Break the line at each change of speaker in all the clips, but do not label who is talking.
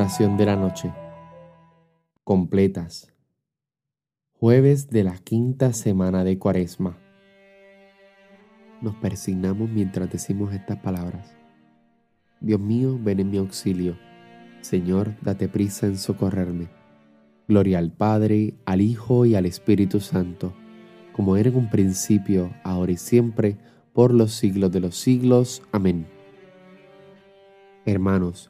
Oración de la noche. Completas. Jueves de la quinta semana de Cuaresma. Nos persignamos mientras decimos estas palabras. Dios mío, ven en mi auxilio. Señor, date prisa en socorrerme. Gloria al Padre, al Hijo y al Espíritu Santo, como era en un principio, ahora y siempre, por los siglos de los siglos. Amén. Hermanos,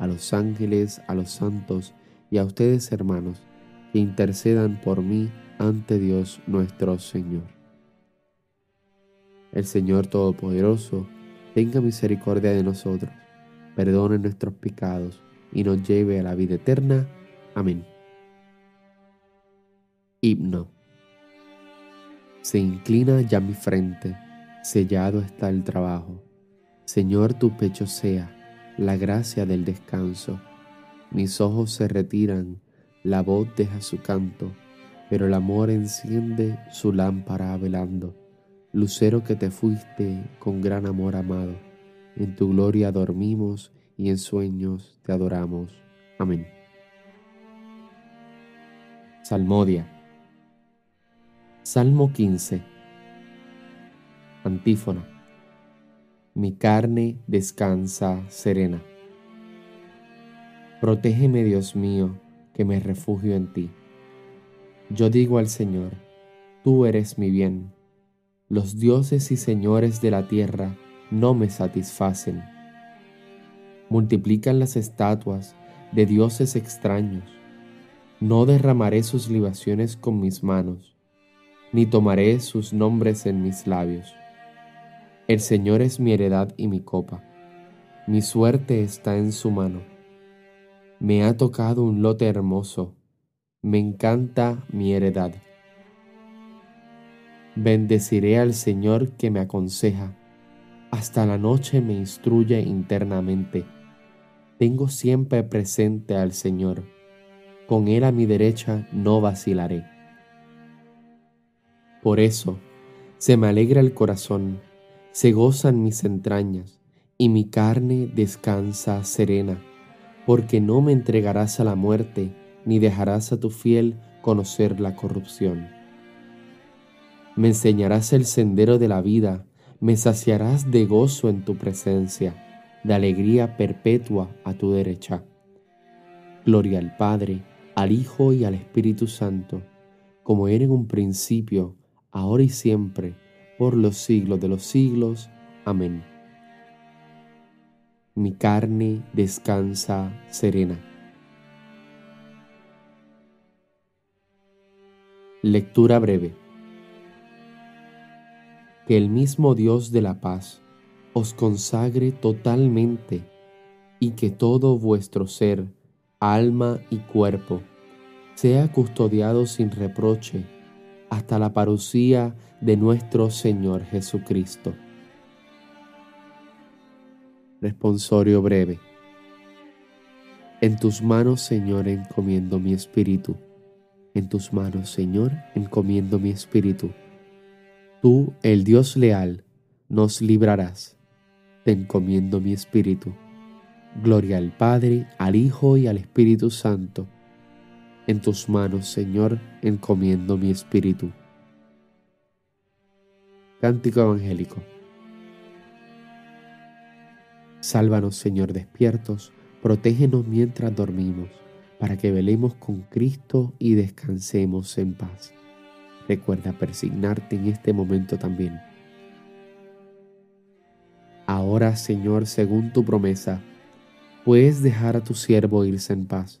a los ángeles, a los santos y a ustedes hermanos, que intercedan por mí ante Dios nuestro Señor. El Señor Todopoderoso tenga misericordia de nosotros, perdone nuestros pecados y nos lleve a la vida eterna. Amén. Himno. Se inclina ya mi frente, sellado está el trabajo. Señor, tu pecho sea la gracia del descanso. Mis ojos se retiran, la voz deja su canto, pero el amor enciende su lámpara velando. Lucero que te fuiste con gran amor amado, en tu gloria dormimos y en sueños te adoramos. Amén. Salmodia. Salmo 15. Antífona mi carne descansa serena. Protégeme, Dios mío, que me refugio en ti. Yo digo al Señor, tú eres mi bien. Los dioses y señores de la tierra no me satisfacen. Multiplican las estatuas de dioses extraños. No derramaré sus libaciones con mis manos, ni tomaré sus nombres en mis labios el Señor es mi heredad y mi copa. Mi suerte está en su mano. Me ha tocado un lote hermoso. Me encanta mi heredad. Bendeciré al Señor que me aconseja. Hasta la noche me instruye internamente. Tengo siempre presente al Señor. Con Él a mi derecha no vacilaré. Por eso, se me alegra el corazón se gozan mis entrañas, y mi carne descansa serena, porque no me entregarás a la muerte, ni dejarás a tu fiel conocer la corrupción. Me enseñarás el sendero de la vida, me saciarás de gozo en tu presencia, de alegría perpetua a tu derecha. Gloria al Padre, al Hijo y al Espíritu Santo, como era en un principio, ahora y siempre, por los siglos de los siglos. Amén. Mi carne descansa serena. Lectura breve. Que el mismo Dios de la paz os consagre totalmente y que todo vuestro ser, alma y cuerpo sea custodiado sin reproche hasta la parucía de nuestro Señor Jesucristo. Responsorio breve. En tus manos, Señor, encomiendo mi espíritu. En tus manos, Señor, encomiendo mi espíritu. Tú, el Dios leal, nos librarás. Te encomiendo mi espíritu. Gloria al Padre, al Hijo y al Espíritu Santo en tus manos, Señor, encomiendo mi espíritu. Cántico Evangélico. Sálvanos, Señor, despiertos, protégenos mientras dormimos, para que velemos con Cristo y descansemos en paz. Recuerda persignarte en este momento también. Ahora, Señor, según tu promesa, puedes dejar a tu siervo irse en paz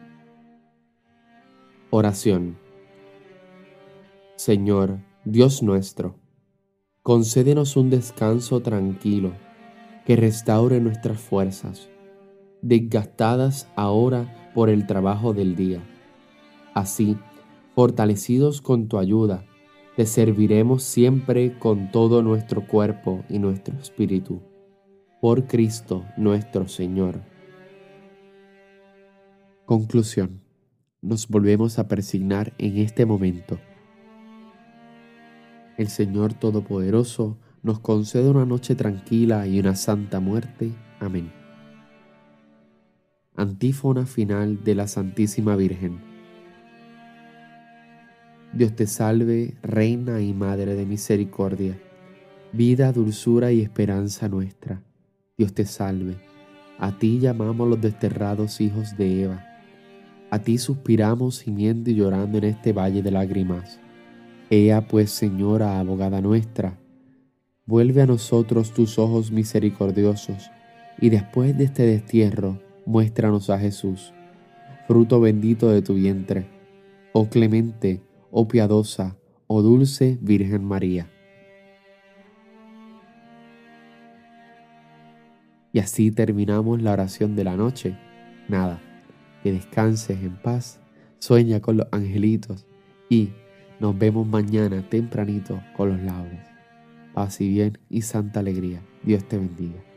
Oración. Señor, Dios nuestro, concédenos un descanso tranquilo que restaure nuestras fuerzas, desgastadas ahora por el trabajo del día. Así, fortalecidos con tu ayuda, te serviremos siempre con todo nuestro cuerpo y nuestro espíritu. Por Cristo nuestro Señor. Conclusión. Nos volvemos a persignar en este momento. El Señor Todopoderoso nos concede una noche tranquila y una santa muerte. Amén. Antífona final de la Santísima Virgen. Dios te salve, Reina y Madre de Misericordia, vida, dulzura y esperanza nuestra. Dios te salve. A ti llamamos los desterrados hijos de Eva. A ti suspiramos gimiendo y llorando en este valle de lágrimas. Ea pues, Señora, abogada nuestra, vuelve a nosotros tus ojos misericordiosos, y después de este destierro, muéstranos a Jesús, fruto bendito de tu vientre, oh clemente, oh piadosa, oh dulce Virgen María. Y así terminamos la oración de la noche. Nada, que descanses en paz, sueña con los angelitos y nos vemos mañana tempranito con los laudes. Paz y bien y santa alegría. Dios te bendiga.